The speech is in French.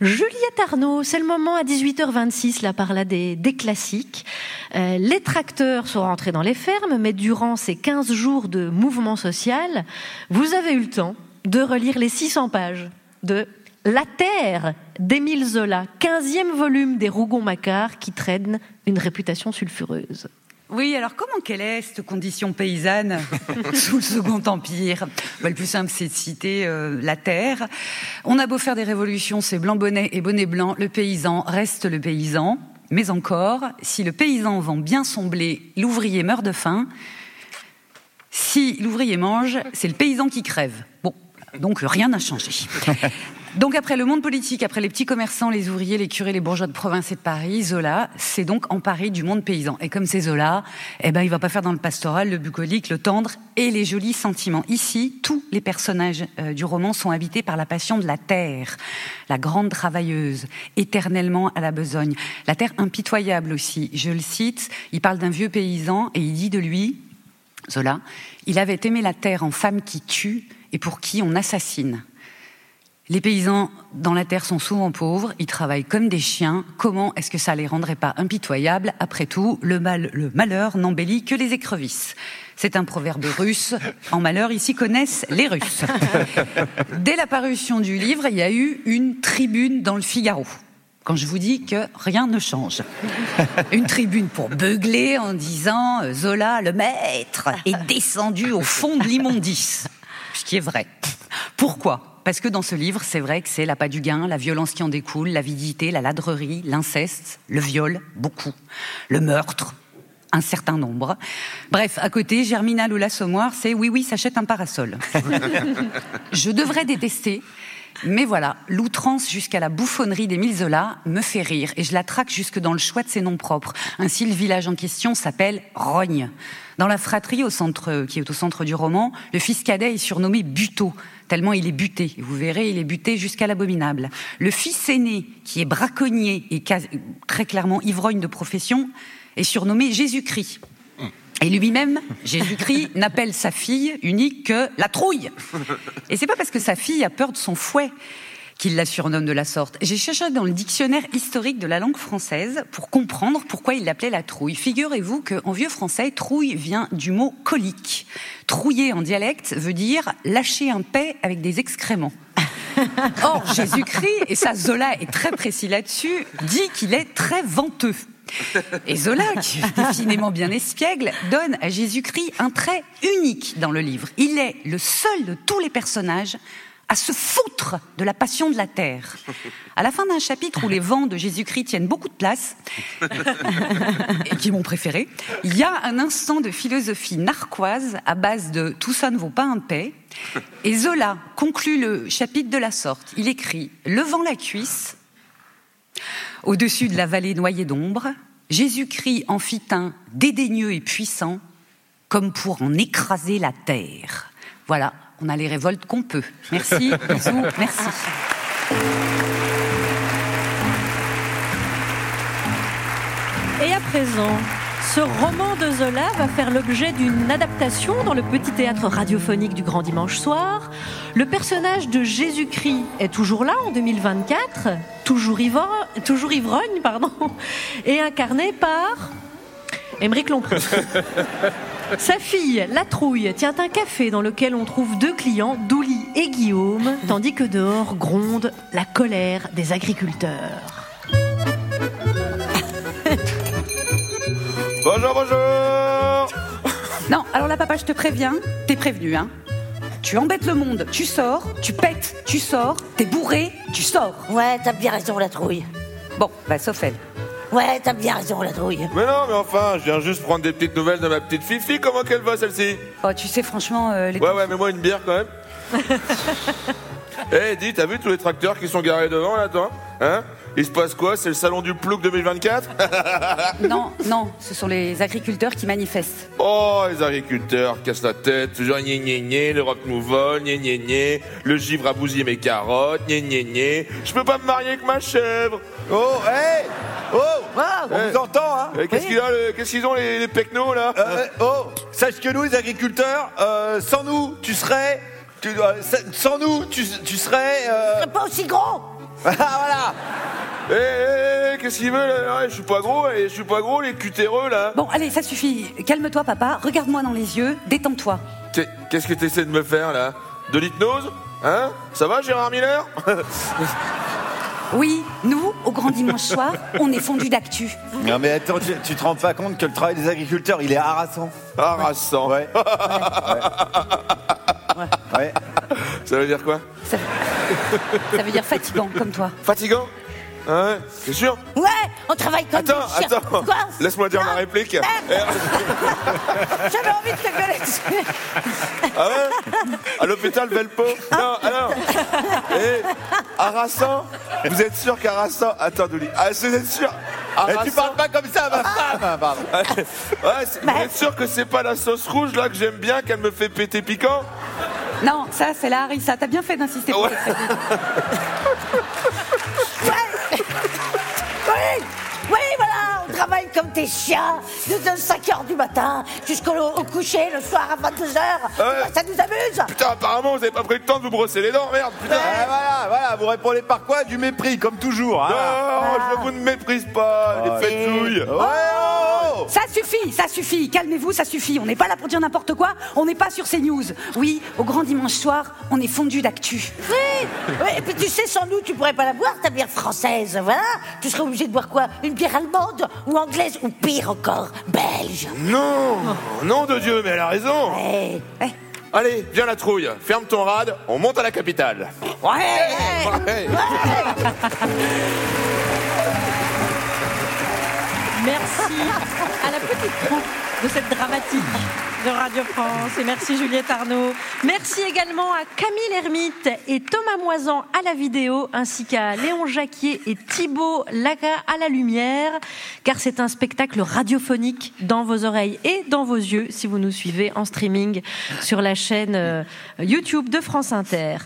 Juliette Arnaud, c'est le moment à 18h26, là par là des, des classiques. Euh, les tracteurs sont rentrés dans les fermes, mais durant ces 15 jours de mouvement social, vous avez eu le temps de relire les 600 pages de La Terre d'Émile Zola, 15e volume des Rougon-Macquart qui traîne une réputation sulfureuse. Oui, alors comment quelle est cette condition paysanne sous le Second Empire? Bah, Le plus simple, c'est de citer euh, la terre. On a beau faire des révolutions, c'est blanc bonnet et bonnet blanc, le paysan reste le paysan. Mais encore, si le paysan vend bien son blé, l'ouvrier meurt de faim. Si l'ouvrier mange, c'est le paysan qui crève. Bon, donc rien n'a changé. Donc après le monde politique, après les petits commerçants, les ouvriers, les curés, les bourgeois de province et de Paris, Zola s'est donc emparé du monde paysan. Et comme c'est Zola, eh ben il va pas faire dans le pastoral, le bucolique, le tendre et les jolis sentiments. Ici, tous les personnages euh, du roman sont habités par la passion de la terre, la grande travailleuse, éternellement à la besogne. La terre impitoyable aussi. Je le cite, il parle d'un vieux paysan et il dit de lui, Zola, il avait aimé la terre en femme qui tue et pour qui on assassine. Les paysans dans la terre sont souvent pauvres, ils travaillent comme des chiens. Comment est-ce que ça les rendrait pas impitoyables Après tout, le, mal, le malheur n'embellit que les écrevisses. C'est un proverbe russe. En malheur, ici connaissent les Russes. Dès la parution du livre, il y a eu une tribune dans le Figaro. Quand je vous dis que rien ne change. Une tribune pour beugler en disant euh, Zola, le maître, est descendu au fond de l'immondice. Ce qui est vrai. Pourquoi? Parce que dans ce livre, c'est vrai que c'est la pas du gain, la violence qui en découle, l'avidité, la ladrerie, l'inceste, le viol, beaucoup, le meurtre, un certain nombre. Bref, à côté, Germinal ou l'Assommoir, c'est oui, oui, s'achète un parasol. Je devrais détester, mais voilà, l'outrance jusqu'à la bouffonnerie d'Émile Zola me fait rire et je la traque jusque dans le choix de ses noms propres. Ainsi, le village en question s'appelle Rogne. Dans la fratrie au centre, qui est au centre du roman, le fils cadet est surnommé Buteau, tellement il est buté. Vous verrez, il est buté jusqu'à l'abominable. Le fils aîné, qui est braconnier et très clairement ivrogne de profession, est surnommé Jésus-Christ. Et lui-même, Jésus-Christ, n'appelle sa fille unique que la trouille. Et c'est pas parce que sa fille a peur de son fouet qu'il la surnomme de la sorte. J'ai cherché dans le dictionnaire historique de la langue française pour comprendre pourquoi il l'appelait la trouille. Figurez-vous qu'en vieux français, trouille vient du mot colique. Trouiller en dialecte veut dire lâcher un paix avec des excréments. Or, Jésus-Christ, et ça Zola est très précis là-dessus, dit qu'il est très venteux. Et Zola, qui est définitivement bien espiègle, donne à Jésus-Christ un trait unique dans le livre. Il est le seul de tous les personnages à se foutre de la passion de la terre. À la fin d'un chapitre où les vents de Jésus-Christ tiennent beaucoup de place, et qui m'ont préféré, il y a un instant de philosophie narquoise à base de tout ça ne vaut pas un paix. Et Zola conclut le chapitre de la sorte. Il écrit Levant la cuisse, au-dessus de la vallée noyée d'ombre, Jésus-Christ en fit un dédaigneux et puissant, comme pour en écraser la terre. Voilà, on a les révoltes qu'on peut. Merci, bisous, merci. Et à présent, ce roman de Zola va faire l'objet d'une adaptation dans le petit théâtre radiophonique du Grand Dimanche soir. Le personnage de Jésus-Christ est toujours là en 2024, toujours, toujours ivrogne, pardon, et incarné par Émeric Lompré. Sa fille, la trouille, tient un café dans lequel on trouve deux clients, Douli et Guillaume, tandis que dehors gronde la colère des agriculteurs. Bonjour, bonjour Non, alors là, papa, je te préviens, t'es prévenu, hein tu embêtes le monde, tu sors, tu pètes, tu sors, t'es bourré, tu sors. Ouais, t'as bien raison, la trouille. Bon, bah, sauf elle. Ouais, t'as bien raison, la trouille. Mais non, mais enfin, je viens juste prendre des petites nouvelles de ma petite Fifi. Comment qu'elle va, celle-ci? Oh, tu sais, franchement, euh, les... Ouais, ouais, mais moi une bière quand même. Eh, dis, t'as vu tous les tracteurs qui sont garés devant, là, toi Hein Il se passe quoi C'est le salon du plouc 2024 Non, non, ce sont les agriculteurs qui manifestent. Oh, les agriculteurs cassent la tête, toujours gné gné gné, l'Europe nous vole, gné gné gné, le givre a bousillé mes carottes, gné gné gné, je peux pas me marier avec ma chèvre. Oh, hé Oh On Eh. vous entend, hein Eh, Qu'est-ce le- qu'ils ont les, les pecnos, là Euh, Oh Sache que nous, les agriculteurs, euh, sans nous, tu serais... tu- sans nous, tu, tu serais... euh, C'est pas aussi gros Ah, voilà Eh, eh, eh, qu'est-ce qu'il veut là? Ouais, Je suis pas gros, et je suis pas gros, les cutéreux là. Bon, allez, ça suffit. Calme-toi, papa. Regarde-moi dans les yeux. Détends-toi. Qu'est- Qu'est-ce que t'essaies de me faire là? De l'hypnose? Hein? Ça va, Gérard Miller? Oui, nous, au grand dimanche soir, on est fondus d'actu. Non mais attends, tu, tu te rends pas compte que le travail des agriculteurs, il est harassant Harassant. Ouais. ouais. Ça veut dire quoi Ça, ça veut dire fatigant, comme toi. Fatigant Ah ouais, c'est sûr Ouais, on travaille comme Attends, des chiens. attends, Quoi laisse-moi dire Non, ma réplique. J'avais envie de te gueuler dessus. Ah ouais À l'hôpital Velpo Non, alors Eh, harassant Vous êtes sûr qu'harassant Attends, Douli. Ah, vous êtes sûr Eh, tu parles pas comme ça, ma femme Pardon. Ouais, c'est- vous êtes sûr que c'est pas la sauce rouge là que j'aime bien, qu'elle me fait péter piquant Non, ça, c'est la harissa. T'as bien fait d'insister pour Ouais. Oui, oui, voilà, on travaille comme des chiens de 5 heures du matin jusqu'au au coucher le soir à 22 heures. ouais. Ça nous amuse. Putain, apparemment, vous avez pas pris le temps de vous brosser les dents, merde, putain Eh, voilà, voilà, vous répondez par quoi? Du mépris, comme toujours. hein. Non, je vous ne méprise pas, les Ouais, oh, oh. Ça suffit, ça suffit. Calmez-vous, ça suffit. On n'est pas là pour dire n'importe quoi. On n'est pas sur ces news. Oui, au grand dimanche soir, on est fondus d'actu. Oui, oui, et puis tu sais, sans nous, tu pourrais pas la boire, ta bière française, voilà. Tu serais obligé de boire quoi? Une bière allemande ou anglaise ou pire encore, belge? Non Nom de Dieu, mais elle a raison Eh, Eh, Allez, viens la trouille, ferme ton rad, on monte à la capitale ouais, Ouais. Merci à la petite troupe de cette dramatique de Radio France. Et merci Juliette Arnaud. Merci également à Camille Hermite et Thomas Moisan à la vidéo, ainsi qu'à Léon Jacquier et Thibaut Laga à la lumière, car c'est un spectacle radiophonique dans vos oreilles et dans vos yeux si vous nous suivez en streaming sur la chaîne euh, YouTube de France Inter.